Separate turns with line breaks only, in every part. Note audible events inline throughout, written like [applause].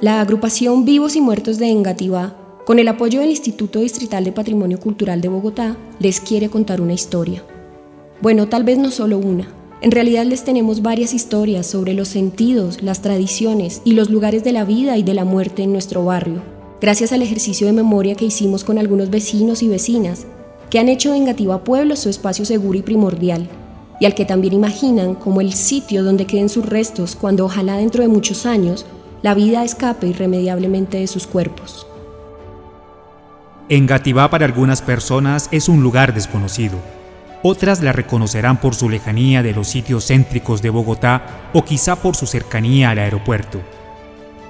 La agrupación Vivos y Muertos de Engativá, con el apoyo del Instituto Distrital de Patrimonio Cultural de Bogotá, les quiere contar una historia. Bueno, tal vez no solo una. En realidad les tenemos varias historias sobre los sentidos, las tradiciones y los lugares de la vida y de la muerte en nuestro barrio, gracias al ejercicio de memoria que hicimos con algunos vecinos y vecinas, que han hecho de Engativá Pueblo su espacio seguro y primordial, y al que también imaginan como el sitio donde queden sus restos cuando ojalá dentro de muchos años la vida escape irremediablemente de sus cuerpos.
Engativá para algunas personas es un lugar desconocido. Otras la reconocerán por su lejanía de los sitios céntricos de Bogotá o quizá por su cercanía al aeropuerto.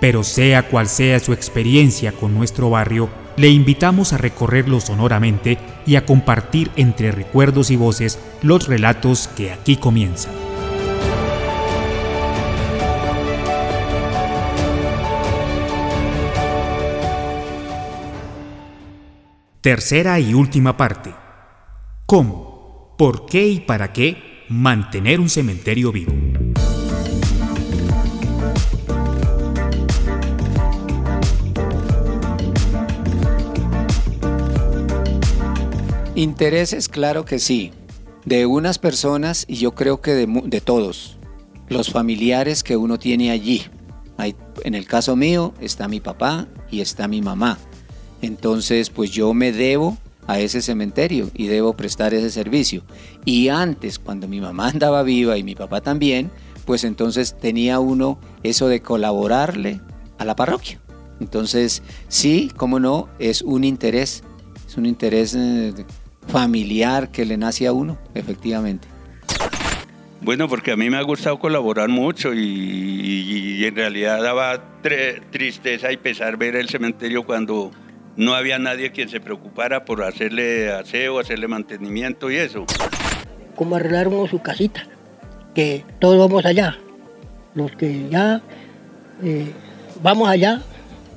Pero sea cual sea su experiencia con nuestro barrio, le invitamos a recorrerlo sonoramente y a compartir entre recuerdos y voces los relatos que aquí comienzan. Tercera y última parte. ¿Cómo, por qué y para qué mantener un cementerio vivo?
Intereses, claro que sí. De unas personas y yo creo que de, todos. Los familiares que uno tiene allí. en el caso mío está mi papá y está mi mamá entonces, pues yo me debo a ese cementerio y debo prestar ese servicio. Y antes, cuando mi mamá [laughs] andaba viva y mi papá también, pues entonces tenía uno eso de colaborarle a la parroquia. Entonces, sí, cómo no, es un interés, es un interés eh, familiar que le nace a uno, efectivamente.
Bueno, porque a mí me ha gustado colaborar mucho y, en realidad daba tristeza y pesar ver el cementerio cuando no había nadie quien se preocupara por hacerle aseo, hacerle mantenimiento y eso.
Como arreglar uno su casita, que todos vamos allá. Los que ya eh, vamos allá,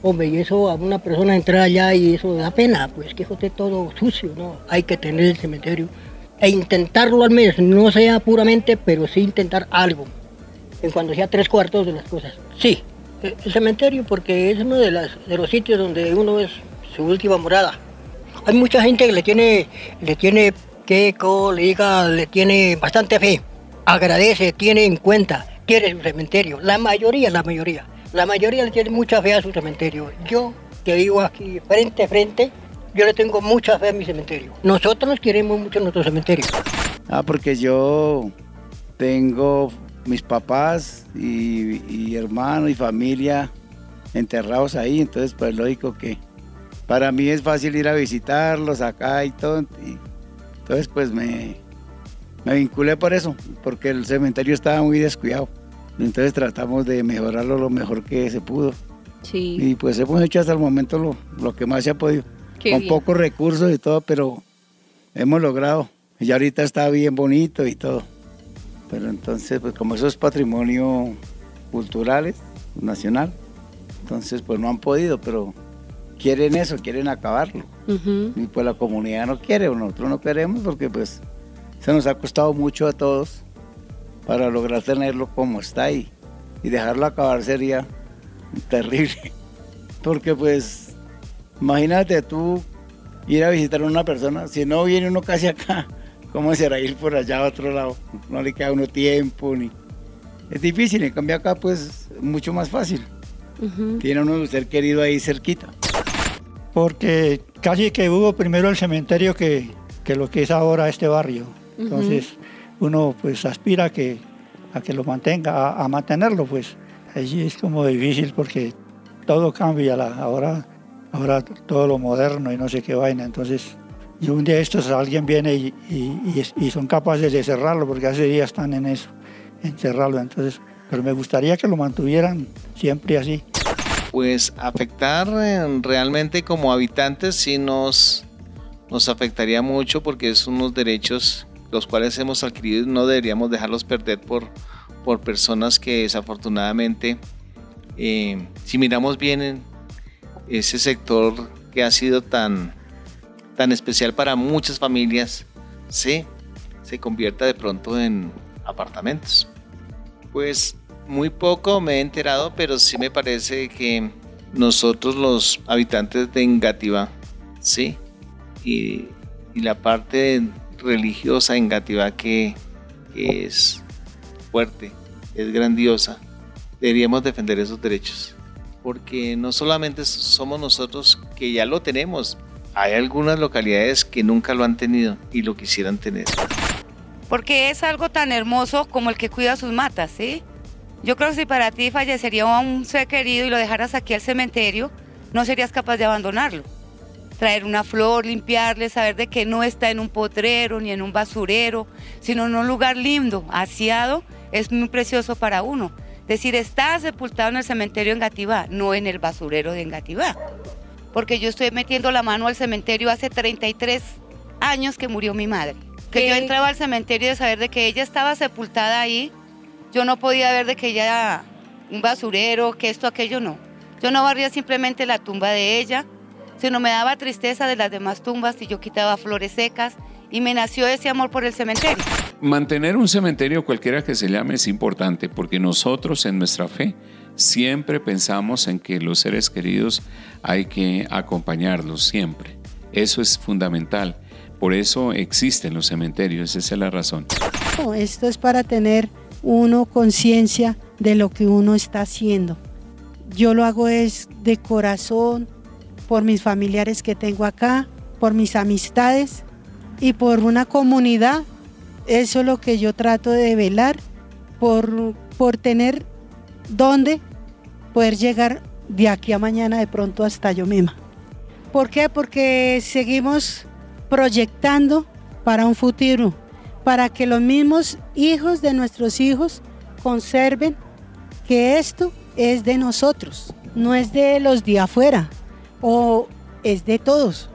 hombre, y eso a una persona entrar allá y eso da pena, pues que esté todo sucio, ¿no? Hay que tener el cementerio e intentarlo al menos, no sea puramente, pero sí intentar algo, en cuanto sea tres cuartos de las cosas. Sí, el cementerio porque es uno de, las, de los sitios donde uno es su última morada. Hay mucha gente que le tiene, le tiene que le diga, le tiene bastante fe, agradece, tiene en cuenta, quiere su cementerio. La mayoría, la mayoría, la mayoría le tiene mucha fe a su cementerio. Yo, que vivo aquí frente a frente, yo le tengo mucha fe a mi cementerio. Nosotros queremos mucho nuestro cementerio.
Ah, porque yo tengo mis papás y, y hermanos y familia enterrados ahí, entonces pues lógico que para mí es fácil ir a visitarlos acá y todo. Y entonces pues me, me vinculé por eso, porque el cementerio estaba muy descuidado. Entonces tratamos de mejorarlo lo mejor que se pudo. Sí. Y pues hemos hecho hasta el momento lo, lo que más se ha podido. con pocos recursos y todo, pero hemos logrado. Y ahorita está bien bonito y todo. Pero entonces, pues como eso es patrimonio cultural, nacional, entonces pues no han podido, pero quieren eso, quieren acabarlo. Y pues la comunidad no quiere, o nosotros no queremos porque pues se nos ha costado mucho a todos para lograr tenerlo como está ahí. Y dejarlo acabar sería [laughs] terrible. Porque pues, imagínate tú ir a visitar a una persona, si no viene uno casi acá, [laughs] ¿cómo será ir por allá a otro lado? No le queda uno tiempo, ni... Es difícil, en cambio acá pues mucho más fácil. Tiene uno un ser querido ahí cerquita
porque casi que hubo primero el cementerio que, lo que es ahora este barrio. Entonces uno pues aspira a que, a que lo mantenga, a, mantenerlo pues. Allí es como difícil porque todo cambia, ahora, ahora todo lo moderno y no sé qué vaina. Entonces y un día estos alguien viene y, son capaces de cerrarlo porque hace días están en eso, en cerrarlo. Entonces, pero me gustaría que lo mantuvieran siempre así
pues afectar eh, realmente como habitantes sí nos, nos afectaría mucho porque es unos derechos los cuales hemos adquirido y no deberíamos dejarlos perder por, por personas que desafortunadamente, eh, si miramos bien ese sector que ha sido tan, tan especial para muchas familias, ¿sí? se convierta de pronto en apartamentos. Pues muy poco me he enterado, pero sí me parece que nosotros los habitantes de Engativá, ¿sí? Y, la parte religiosa en Engativá que, que es fuerte, es grandiosa, deberíamos defender esos derechos. Porque no solamente somos nosotros que ya lo tenemos, hay algunas localidades que nunca lo han tenido y lo quisieran tener.
Porque es algo tan hermoso como el que cuida sus matas, ¿sí? Yo creo que si para ti fallecería un ser querido y lo dejaras aquí al cementerio, no serías capaz de abandonarlo. Traer una flor, limpiarle, saber de que no está en un potrero ni en un basurero, sino en un lugar lindo, aseado, es muy precioso para uno. Decir, está sepultado en el cementerio en Gativá, no en el basurero de Engativá. Porque yo estoy metiendo la mano al cementerio hace 33 años que murió mi madre. Que yo entraba al cementerio de saber de que ella estaba sepultada ahí yo no podía ver de que ella era un basurero, que esto, aquello, no. Yo no barría simplemente la tumba de ella, sino me daba tristeza de las demás tumbas y yo quitaba flores secas y me nació ese amor por el cementerio.
Mantener un cementerio cualquiera que se llame es importante porque nosotros en nuestra fe siempre pensamos en que los seres queridos hay que acompañarlos siempre. Eso es fundamental. Por eso existen los cementerios, esa es la razón.
Esto es para tener uno conciencia de lo que uno está haciendo. Yo lo hago es de corazón, por mis familiares que tengo acá, por mis amistades y por una comunidad. Eso es lo que yo trato de velar, por, por tener dónde poder llegar de aquí a mañana de pronto hasta yo misma. ¿Por qué? Porque seguimos proyectando para un futuro para que los mismos hijos de nuestros hijos conserven que esto es de nosotros, no es de los de afuera o es de todos,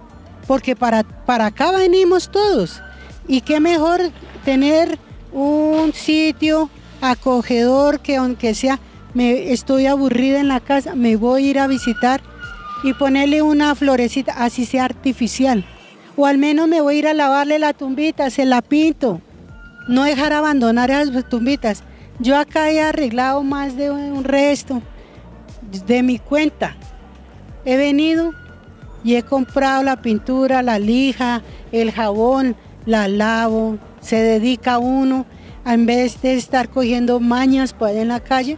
porque para, para acá venimos todos. Y qué mejor tener un sitio acogedor que aunque sea, me estoy aburrida en la casa, me voy a ir a visitar y ponerle una florecita, así sea artificial o al menos me voy a ir a lavarle la tumbita, se la pinto. No dejar abandonar esas tumbitas. Yo acá he arreglado más de un resto de mi cuenta. He venido y he comprado la pintura, la lija, el jabón, la lavo. Se dedica uno en vez de estar cogiendo mañas por en la calle.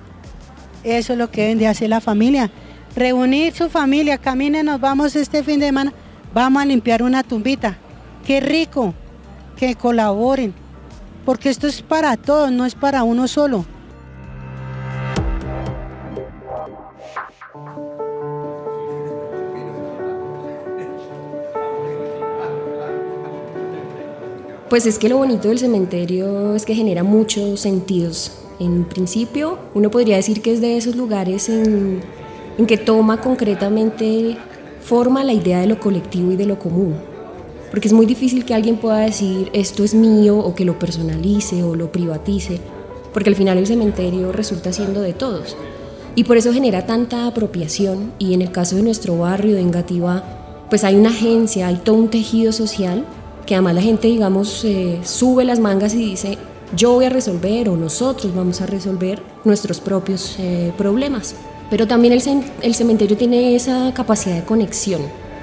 Eso es lo que deben de hacer la familia. Reunir su familia, caminen, nos vamos este fin de semana vamos a limpiar una tumbita. Qué rico que colaboren, porque esto es para todos, no es para uno solo.
Pues es que lo bonito del cementerio es que genera muchos sentidos. En principio, uno podría decir que es de esos lugares en, que toma concretamente forma la idea de lo colectivo y de lo común. Porque es muy difícil que alguien pueda decir esto es mío o que lo personalice o lo privatice, porque al final el cementerio resulta siendo de todos. Y por eso genera tanta apropiación y en el caso de nuestro barrio de Engativá, pues hay una agencia, hay todo un tejido social que además la gente, digamos, eh, sube las mangas y dice, yo voy a resolver o nosotros vamos a resolver nuestros propios eh, problemas. Pero también el, cementerio tiene esa capacidad de conexión.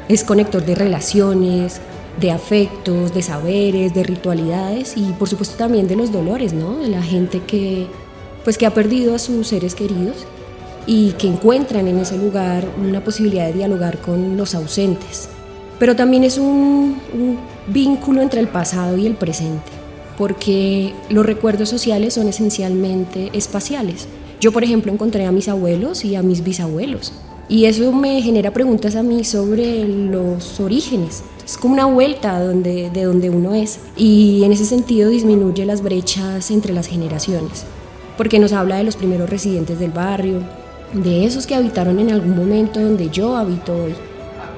Es conector de relaciones, de afectos, de saberes, de ritualidades y por supuesto también de los dolores, ¿no? De la gente que, pues, que ha perdido a sus seres queridos y que encuentran en ese lugar una posibilidad de dialogar con los ausentes. Pero también es un vínculo entre el pasado y el presente, porque los recuerdos sociales son esencialmente espaciales. Yo, por ejemplo, encontré a mis abuelos y a mis bisabuelos. Y eso me genera preguntas a mí sobre los orígenes. Es como una vuelta donde, de donde uno es. Y en ese sentido disminuye las brechas entre las generaciones. Porque nos habla de los primeros residentes del barrio, de esos que habitaron en algún momento donde yo habito hoy.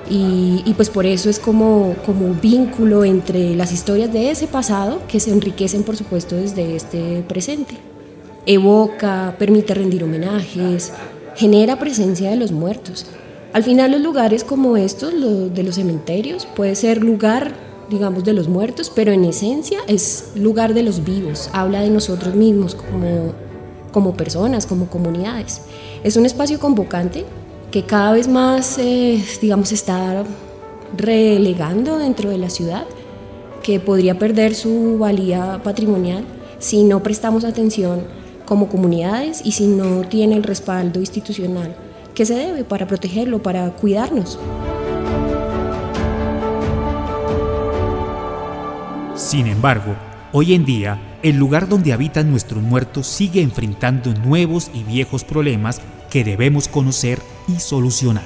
Y, pues por eso es como, como vínculo entre las historias de ese pasado que se enriquecen por supuesto desde este presente evoca, permite rendir homenajes, genera presencia de los muertos. Al final los lugares como estos, de los cementerios, puede ser lugar digamos, de los muertos, pero en esencia es lugar de los vivos, habla de nosotros mismos como, como personas, como comunidades. Es un espacio convocante que cada vez más, digamos, está relegando dentro de la ciudad, que podría perder su valía patrimonial si no prestamos atención como comunidades y si no tiene el respaldo institucional que se debe para protegerlo, para cuidarnos.
Sin embargo, hoy en día, el lugar donde habitan nuestros muertos sigue enfrentando nuevos y viejos problemas que debemos conocer y solucionar.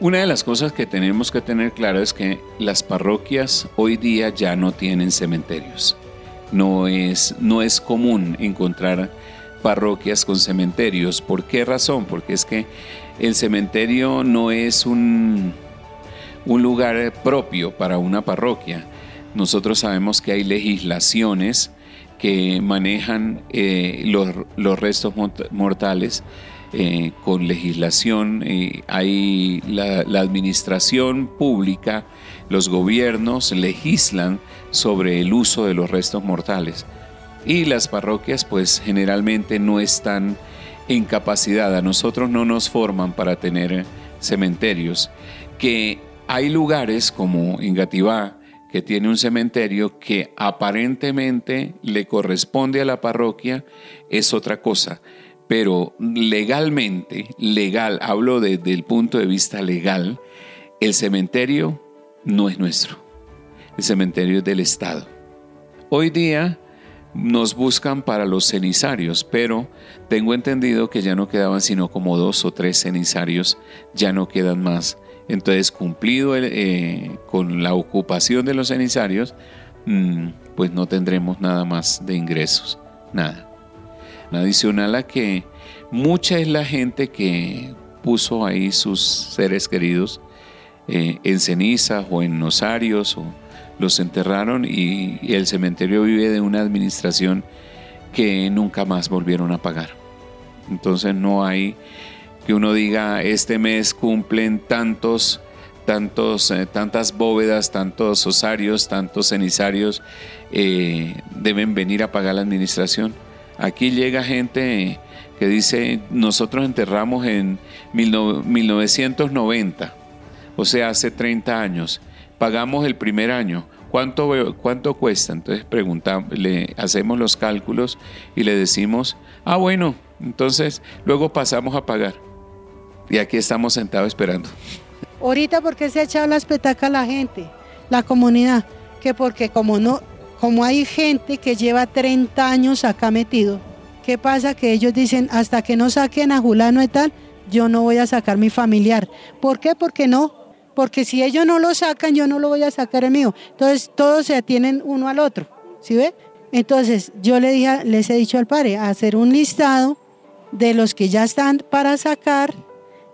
Una de las cosas que tenemos que tener claro es que las parroquias hoy día ya no tienen cementerios. No es, no es común encontrar parroquias con cementerios. ¿Por qué razón? Porque es que el cementerio no es un, un lugar propio para una parroquia. Nosotros sabemos que hay legislaciones que manejan eh, los, restos mortales eh, con legislación. Eh, hay la, administración pública, los gobiernos legislan sobre el uso de los restos mortales. Y las parroquias pues generalmente no están en capacidad, a nosotros no nos forman para tener cementerios, que hay lugares como en Gativá, que tiene un cementerio que aparentemente le corresponde a la parroquia, es otra cosa. Pero legalmente, legal, hablo desde el punto de vista legal, el cementerio no es nuestro. El cementerio es del Estado. Hoy día nos buscan para los cenizarios, pero tengo entendido que ya no quedaban sino como dos o tres cenizarios, ya no quedan más. Entonces, cumplido eh, con la ocupación de los cenizarios, mm, pues no tendremos nada más de ingresos, nada. Adicional a que mucha es la gente que puso ahí sus seres queridos eh, en cenizas o en nosarios, o los enterraron y el cementerio vive de una administración que nunca más volvieron a pagar. Entonces no hay que uno diga, este mes cumplen tantos, tantos, eh, tantas bóvedas, tantos osarios, tantos cenizarios, eh, deben venir a pagar la administración. Aquí llega gente que dice, nosotros enterramos en 1990, o sea, hace 30 años, pagamos el primer año, ¿cuánto, cuánto cuesta? Entonces preguntamos, le hacemos los cálculos y le decimos, ah, bueno, entonces luego pasamos a pagar. Y aquí estamos sentados esperando.
Ahorita porque se ha echado las petacas la gente, la comunidad, que porque como no, como hay gente que lleva 30 años acá metido, ¿qué pasa? Que ellos dicen, hasta que no saquen a Julano y tal, yo no voy a sacar mi familiar. ¿Por qué? Porque no. Porque si ellos no lo sacan, yo no lo voy a sacar el mío. Entonces todos se atienen uno al otro. ¿Sí ve? Entonces yo les he dicho al padre, hacer un listado de los que ya están para sacar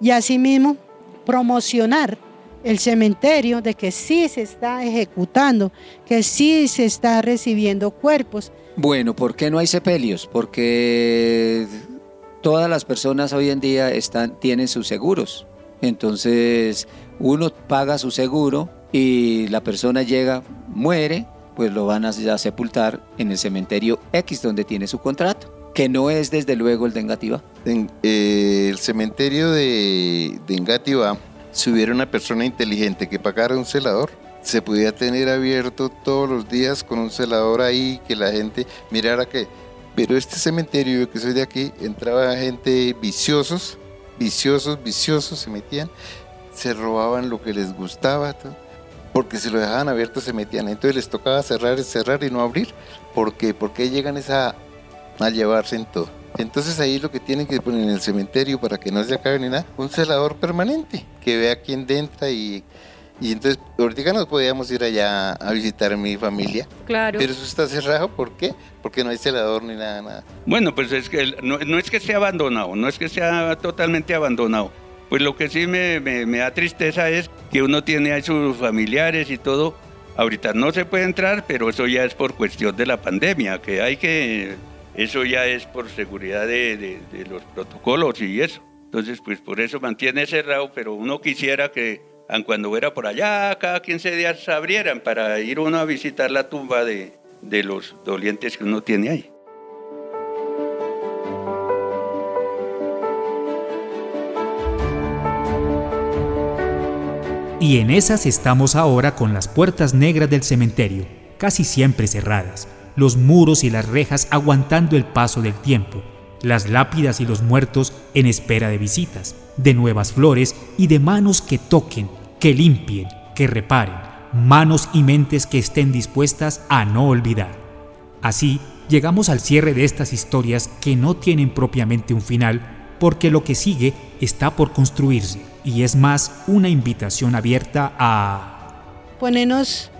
y asimismo promocionar el cementerio de que sí se está ejecutando, que sí se está recibiendo cuerpos.
Bueno, ¿por qué no hay sepelios? Porque todas las personas hoy en día están, tienen sus seguros. Entonces, uno paga su seguro y la persona llega, muere, pues lo van a, sepultar en el cementerio X donde tiene su contrato que no es desde luego el de Engativá.
En eh, el cementerio de, de Engativá, si hubiera una persona inteligente que pagara un celador, se podía tener abierto todos los días con un celador ahí, que la gente mirara que... Pero este cementerio, que soy de aquí, entraba gente viciosos, viciosos, viciosos, se metían, se robaban lo que les gustaba, porque si lo dejaban abierto se metían. Entonces les tocaba cerrar, cerrar y no abrir. ¿Por qué? Porque llegan esa a llevarse en todo. Entonces ahí lo que tienen que poner en el cementerio para que no se acabe ni nada, un celador permanente que vea quién entra y, y entonces ahorita nos podíamos ir allá a visitar a mi familia.
Claro.
Pero eso está cerrado, ¿por qué? Porque no hay celador ni nada, nada.
Bueno, pues es que no, no es que esté abandonado, no es que sea totalmente abandonado. Pues lo que sí me, me, me da tristeza es que uno tiene a sus familiares y todo. Ahorita no se puede entrar, pero eso ya es por cuestión de la pandemia, que hay que eso ya es por seguridad de, los protocolos y eso. Entonces, pues por eso mantiene cerrado, pero uno quisiera que cuando fuera por allá, cada 15 días abrieran para ir uno a visitar la tumba de los dolientes que uno tiene ahí.
Y en esas estamos ahora con las puertas negras del cementerio, casi siempre cerradas, los muros y las rejas aguantando el paso del tiempo, las lápidas y los muertos en espera de visitas, de nuevas flores y de manos que toquen, que limpien, que reparen, manos y mentes que estén dispuestas a no olvidar. Así, llegamos al cierre de estas historias que no tienen propiamente un final, porque lo que sigue está por construirse y es más una invitación abierta a...
Ponernos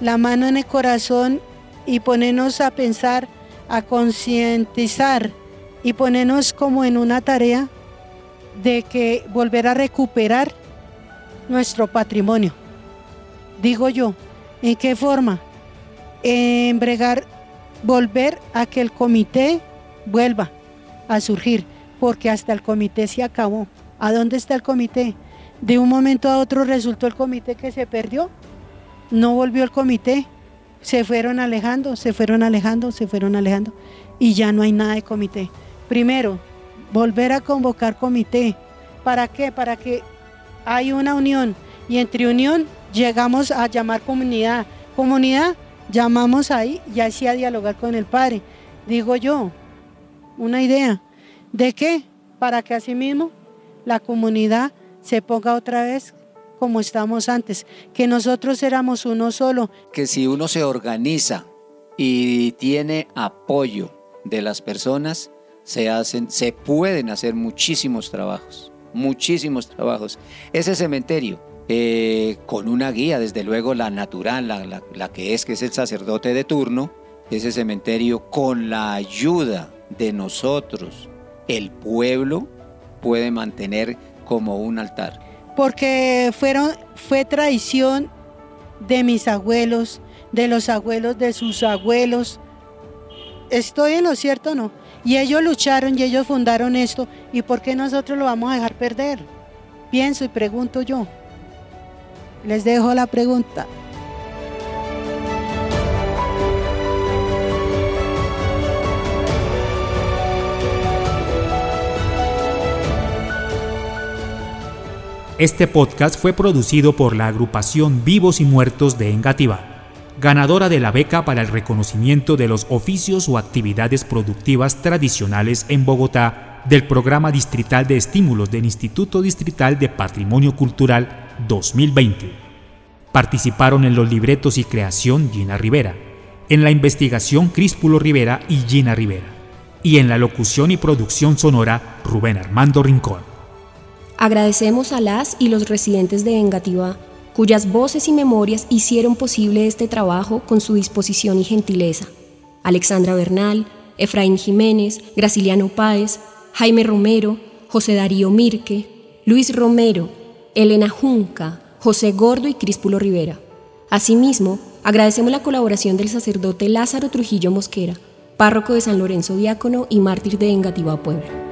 la mano en el corazón y ponernos a pensar, a concientizar y ponernos como en una tarea de que volver a recuperar nuestro patrimonio. Digo yo, ¿en qué forma? En bregar, volver a que el comité vuelva a surgir porque hasta el comité se acabó. ¿A dónde está el comité? De un momento a otro resultó el comité que se perdió. No volvió el comité. Se fueron alejando, se fueron alejando, se fueron alejando. Y ya no hay nada de comité. Primero, volver a convocar comité. ¿Para qué? Para que hay una unión. Y entre unión llegamos a llamar comunidad. Comunidad, llamamos ahí y así a dialogar con el padre. Digo yo, una idea ¿De qué? Para que asimismo la comunidad se ponga otra vez como estamos antes, que nosotros éramos uno solo.
Que si uno se organiza y tiene apoyo de las personas, se hacen, se pueden hacer muchísimos trabajos, muchísimos trabajos. Ese cementerio, eh, con una guía, desde luego la natural, la, la que es, que es el sacerdote de turno, ese cementerio con la ayuda de nosotros, el pueblo puede mantener como un altar.
Porque fueron, fue tradición de mis abuelos, de los abuelos de sus abuelos. ¿Estoy en lo cierto o no? Y ellos lucharon y ellos fundaron esto. ¿Y por qué nosotros lo vamos a dejar perder? Pienso y pregunto yo. Les dejo la pregunta.
Este podcast fue producido por la agrupación Vivos y Muertos de Engativá, ganadora de la beca para el reconocimiento de los oficios o actividades productivas tradicionales en Bogotá del Programa Distrital de Estímulos del Instituto Distrital de Patrimonio Cultural 2020. Participaron en los libretos y creación Gina Rivera, en la investigación Críspulo Rivera y Gina Rivera, y en la locución y producción sonora Rubén Armando Rincón.
Agradecemos a las y los residentes de Engativá, cuyas voces y memorias hicieron posible este trabajo con su disposición y gentileza. Alexandra Bernal, Efraín Jiménez, Graciliano Páez, Jaime Romero, José Darío Mirque, Luis Romero, Elena Junca, José Gordo y Críspulo Rivera. Asimismo, agradecemos la colaboración del sacerdote Lázaro Trujillo Mosquera, párroco de San Lorenzo Diácono y mártir de Engativá Puebla.